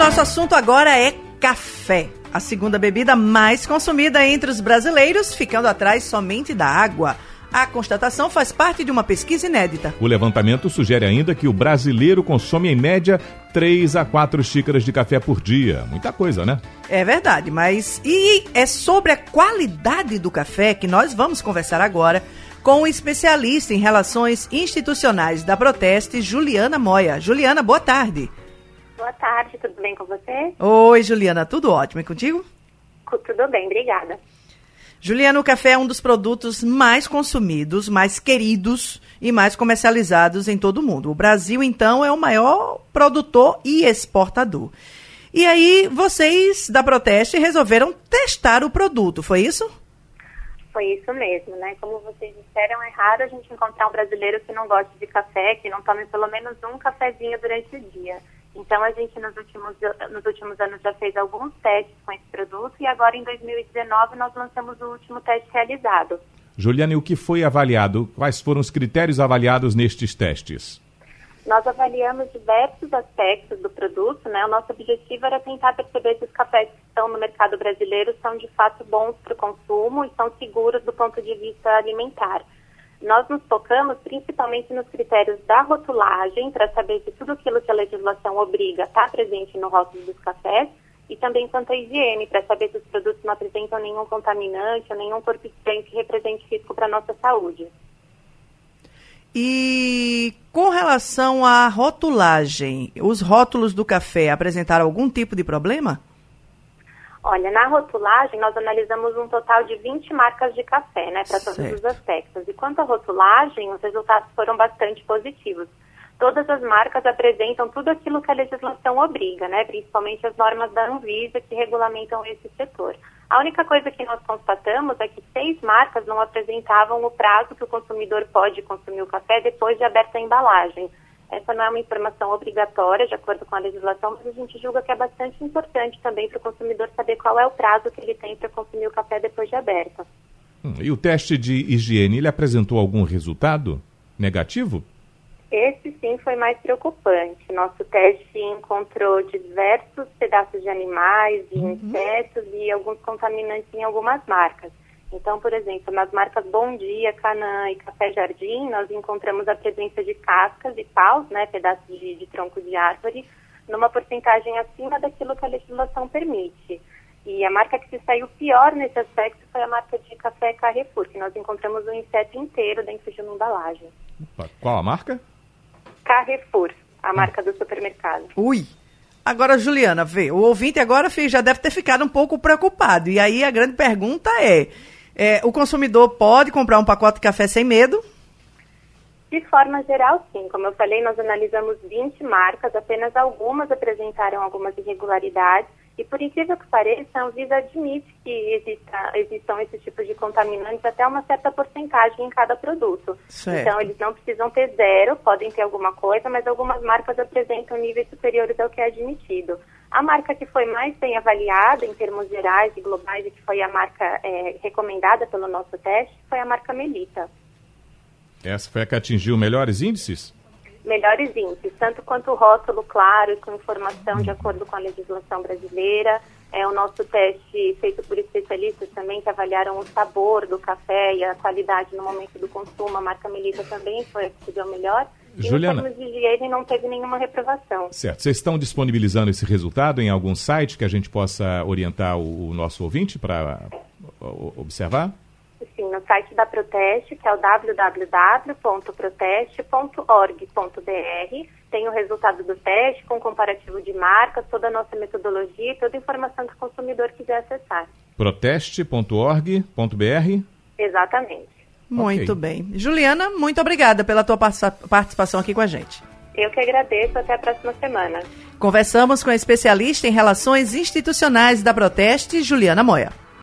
nosso assunto agora é café. A segunda bebida mais consumida entre os brasileiros, ficando atrás somente da água. A constatação faz parte de uma pesquisa inédita. O levantamento sugere ainda que o brasileiro consome em média 3 a 4 xícaras de café por dia. Muita coisa, né? É verdade, mas e é sobre a qualidade do café que nós vamos conversar agora com o especialista em relações institucionais da Proteste, Juliana Moia. Juliana, boa tarde. Boa tarde, tudo bem com você? Oi, Juliana, tudo ótimo. E contigo? Tudo bem, obrigada. Juliana, o café é um dos produtos mais consumidos, mais queridos e mais comercializados em todo o mundo. O Brasil, então, é o maior produtor e exportador. E aí, vocês da Proteste resolveram testar o produto, foi isso? Foi isso mesmo, né? Como vocês disseram, é raro a gente encontrar um brasileiro que não goste de café, que não tome pelo menos um cafezinho durante o dia. Então, a gente nos últimos, nos últimos anos já fez alguns testes com esse produto e agora em 2019 nós lançamos o último teste realizado. Juliana, e o que foi avaliado? Quais foram os critérios avaliados nestes testes? Nós avaliamos diversos aspectos do produto, né? O nosso objetivo era tentar perceber se os cafés que estão no mercado brasileiro são de fato bons para o consumo e são seguros do ponto de vista alimentar. Nós nos focamos principalmente nos critérios da rotulagem, para saber se tudo aquilo que a legislação obriga está presente no rótulo dos cafés, e também quanto à higiene, para saber se os produtos não apresentam nenhum contaminante ou nenhum estranho que represente risco para a nossa saúde. E com relação à rotulagem, os rótulos do café apresentaram algum tipo de problema? Olha, na rotulagem nós analisamos um total de 20 marcas de café, né, para todos os aspectos. E quanto à rotulagem, os resultados foram bastante positivos. Todas as marcas apresentam tudo aquilo que a legislação obriga, né, principalmente as normas da Anvisa que regulamentam esse setor. A única coisa que nós constatamos é que seis marcas não apresentavam o prazo que o consumidor pode consumir o café depois de aberta a embalagem. Essa não é uma informação obrigatória, de acordo com a legislação, mas a gente julga que é bastante importante também para o consumidor saber qual é o prazo que ele tem para consumir o café depois de aberto. Hum, e o teste de higiene, ele apresentou algum resultado negativo? Esse sim foi mais preocupante. Nosso teste encontrou diversos pedaços de animais, de uhum. insetos e alguns contaminantes em algumas marcas. Então, por exemplo, nas marcas Bom Dia, Canã e Café Jardim, nós encontramos a presença de cascas e paus, né, pedaços de, de tronco de árvore, numa porcentagem acima daquilo que a legislação permite. E a marca que se saiu pior nesse aspecto foi a marca de café Carrefour, que nós encontramos um inseto inteiro dentro de uma embalagem. Qual a marca? Carrefour, a marca do supermercado. Ui! Agora, Juliana, vê, o ouvinte agora já deve ter ficado um pouco preocupado. E aí a grande pergunta é: é, o consumidor pode comprar um pacote de café sem medo? De forma geral, sim. Como eu falei, nós analisamos 20 marcas, apenas algumas apresentaram algumas irregularidades. E por incrível que pareça, a Anvisa admite que exista, existam esse tipo de contaminantes até uma certa porcentagem em cada produto. Certo. Então, eles não precisam ter zero, podem ter alguma coisa, mas algumas marcas apresentam níveis superiores ao que é admitido. A marca que foi mais bem avaliada em termos gerais e globais e que foi a marca é, recomendada pelo nosso teste foi a marca Melita. Essa foi a que atingiu melhores índices? Melhores índices, tanto quanto o rótulo claro e com informação de acordo com a legislação brasileira. É o nosso teste feito por especialistas também que avaliaram o sabor do café e a qualidade no momento do consumo. A marca Melita também foi a que deu melhor. Juliana. Em termos de higiene não teve nenhuma reprovação. Certo. Vocês estão disponibilizando esse resultado em algum site que a gente possa orientar o, o nosso ouvinte para observar? Site da Proteste, que é o www.proteste.org.br, tem o resultado do teste com comparativo de marcas, toda a nossa metodologia e toda a informação que o consumidor quiser acessar. Proteste.org.br? Exatamente. Muito okay. bem. Juliana, muito obrigada pela tua participação aqui com a gente. Eu que agradeço. Até a próxima semana. Conversamos com a especialista em relações institucionais da Proteste, Juliana Moia.